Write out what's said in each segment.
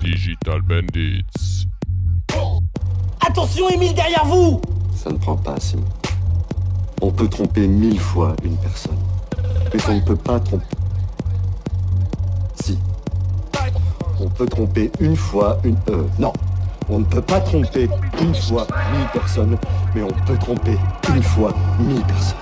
Digital Bandits. Attention, Emile, derrière vous Ça ne prend pas, Simon. On peut tromper mille fois une personne. Mais on ne peut pas tromper. Si. On peut tromper une fois une. Euh, non. On ne peut pas tromper une fois mille personnes, mais on peut tromper une fois mille personnes.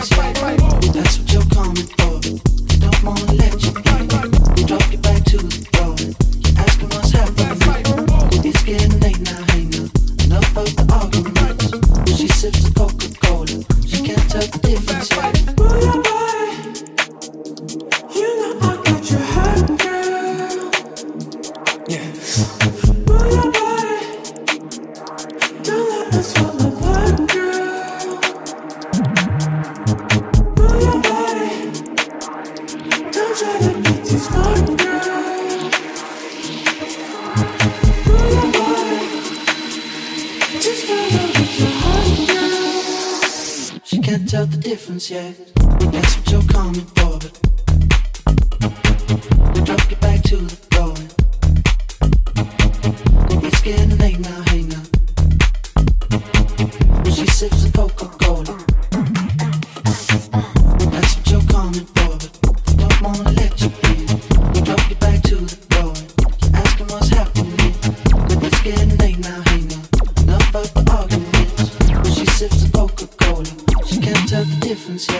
That's what you're coming for. I don't wanna let you go. Drop your back to the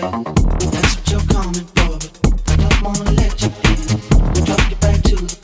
That's what you're coming for, but I don't wanna let you in. We'll drop you back to the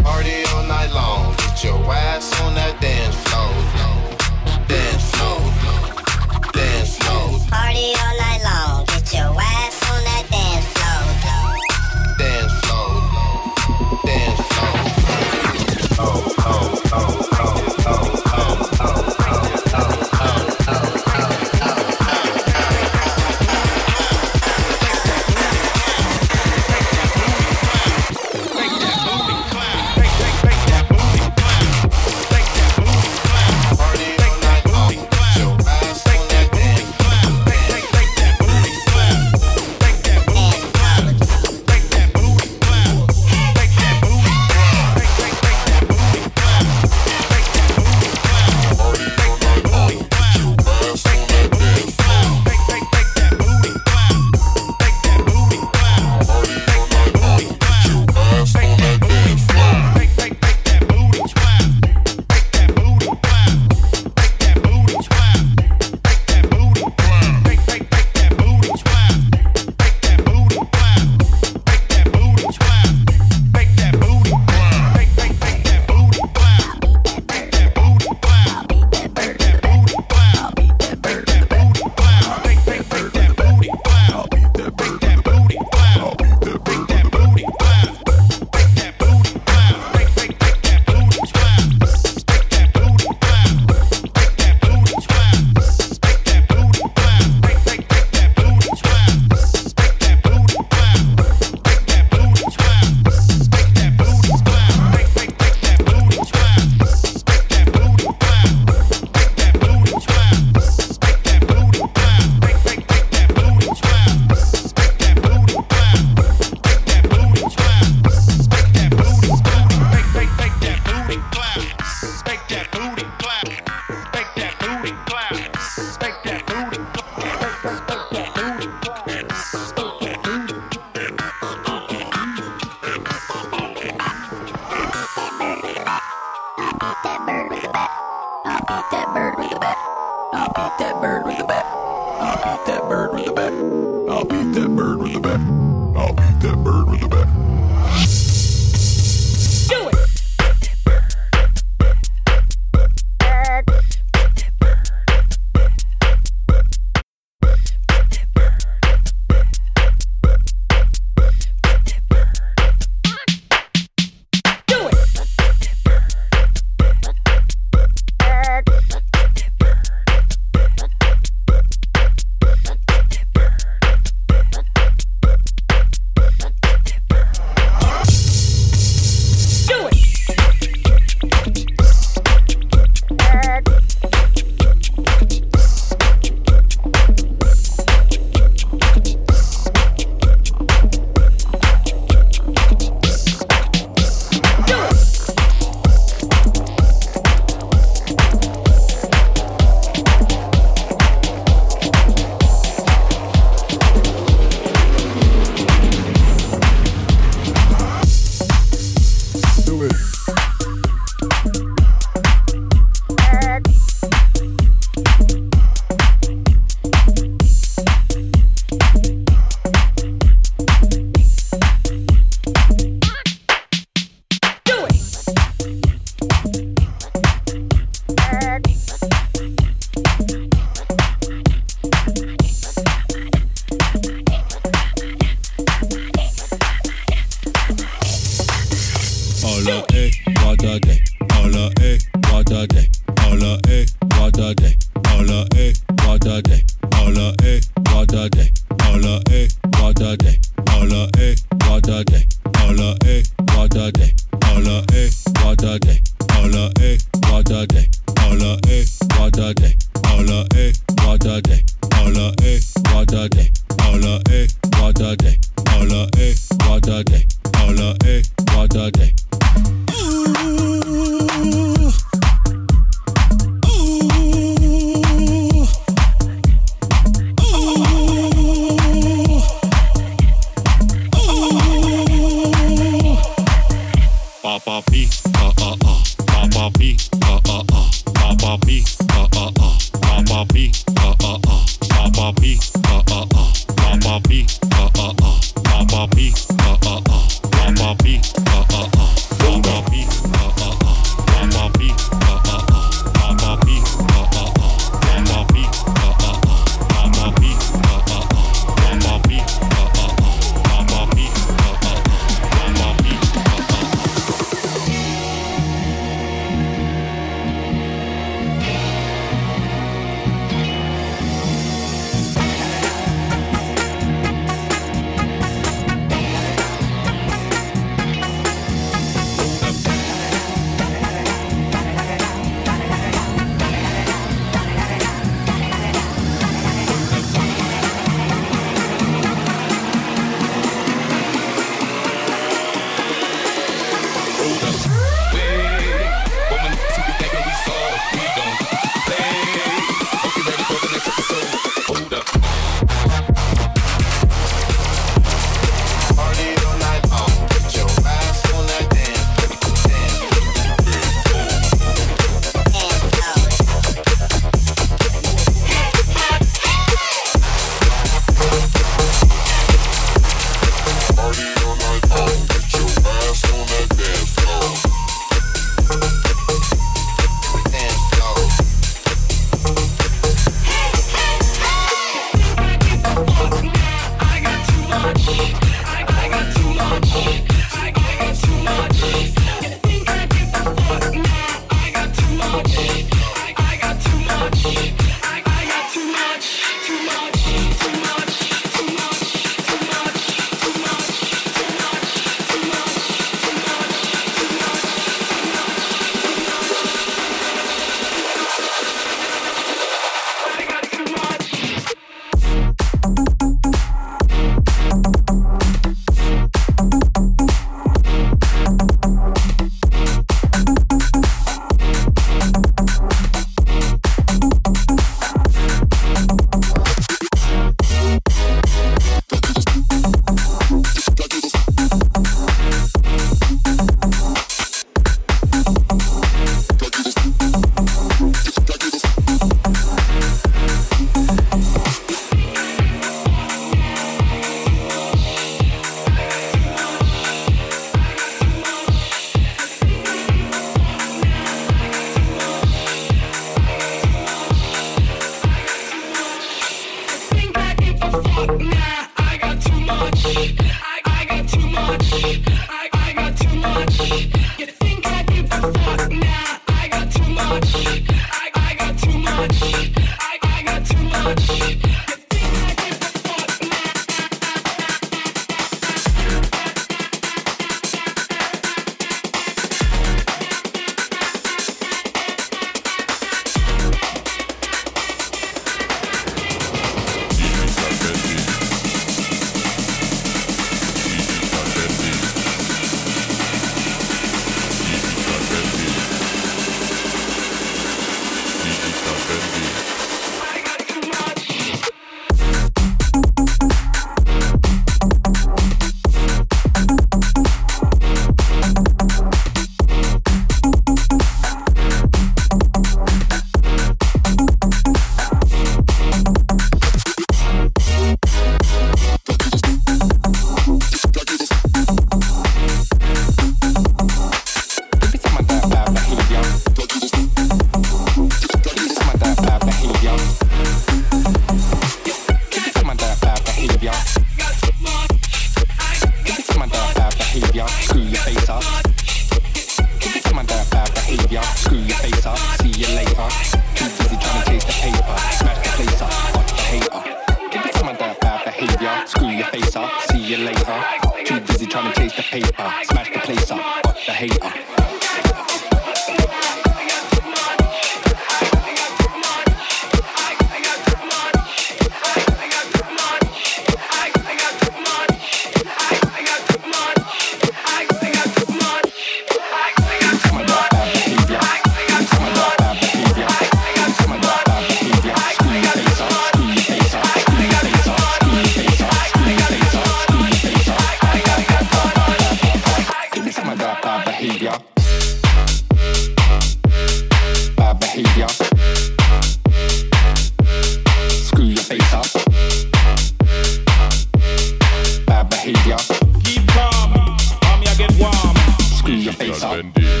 Andy.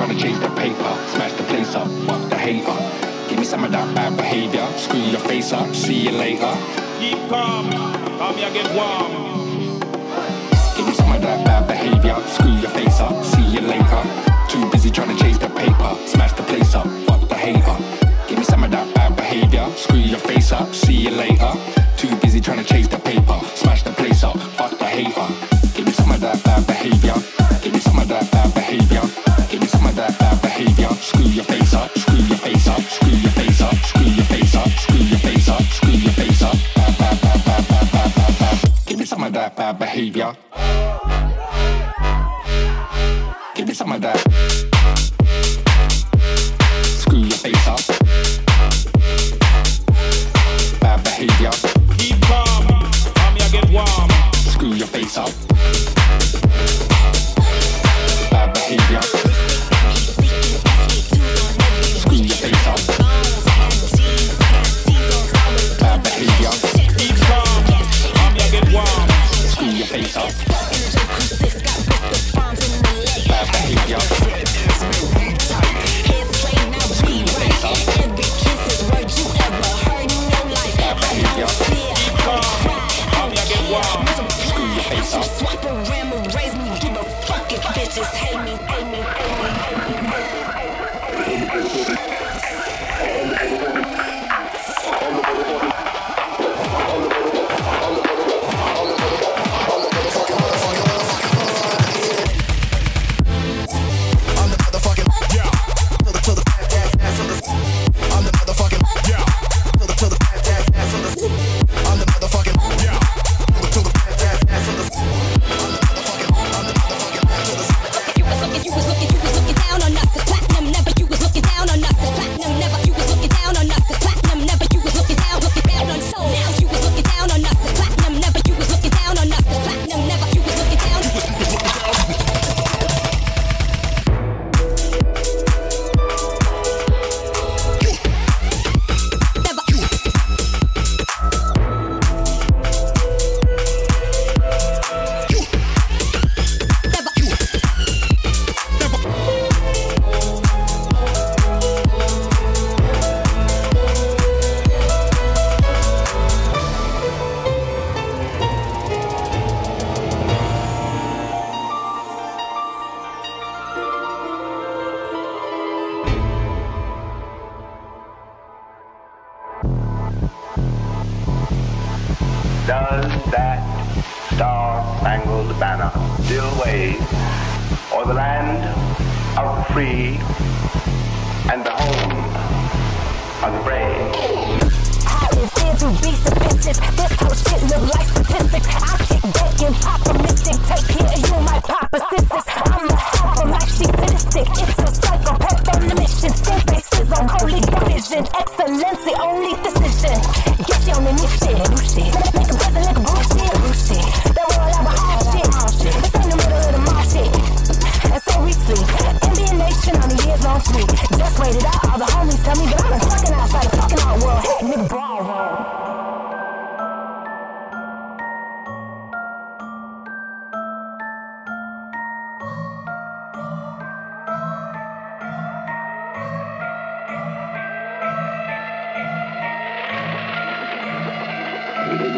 trying to chase the paper. Smash the place up, fuck the hater. Give me some of that bad behavior. Screw your face up, see you later. Keep calm, come here, get warm. Give me some of that bad behavior. Screw your face up, see you later. Too busy trying to chase the paper. Smash the place up, fuck the hater. Give me some of that bad behavior. Screw your face up, see you later. Too busy trying to chase the paper. Smash the place up, fuck the hater. behavior. Give me some of that.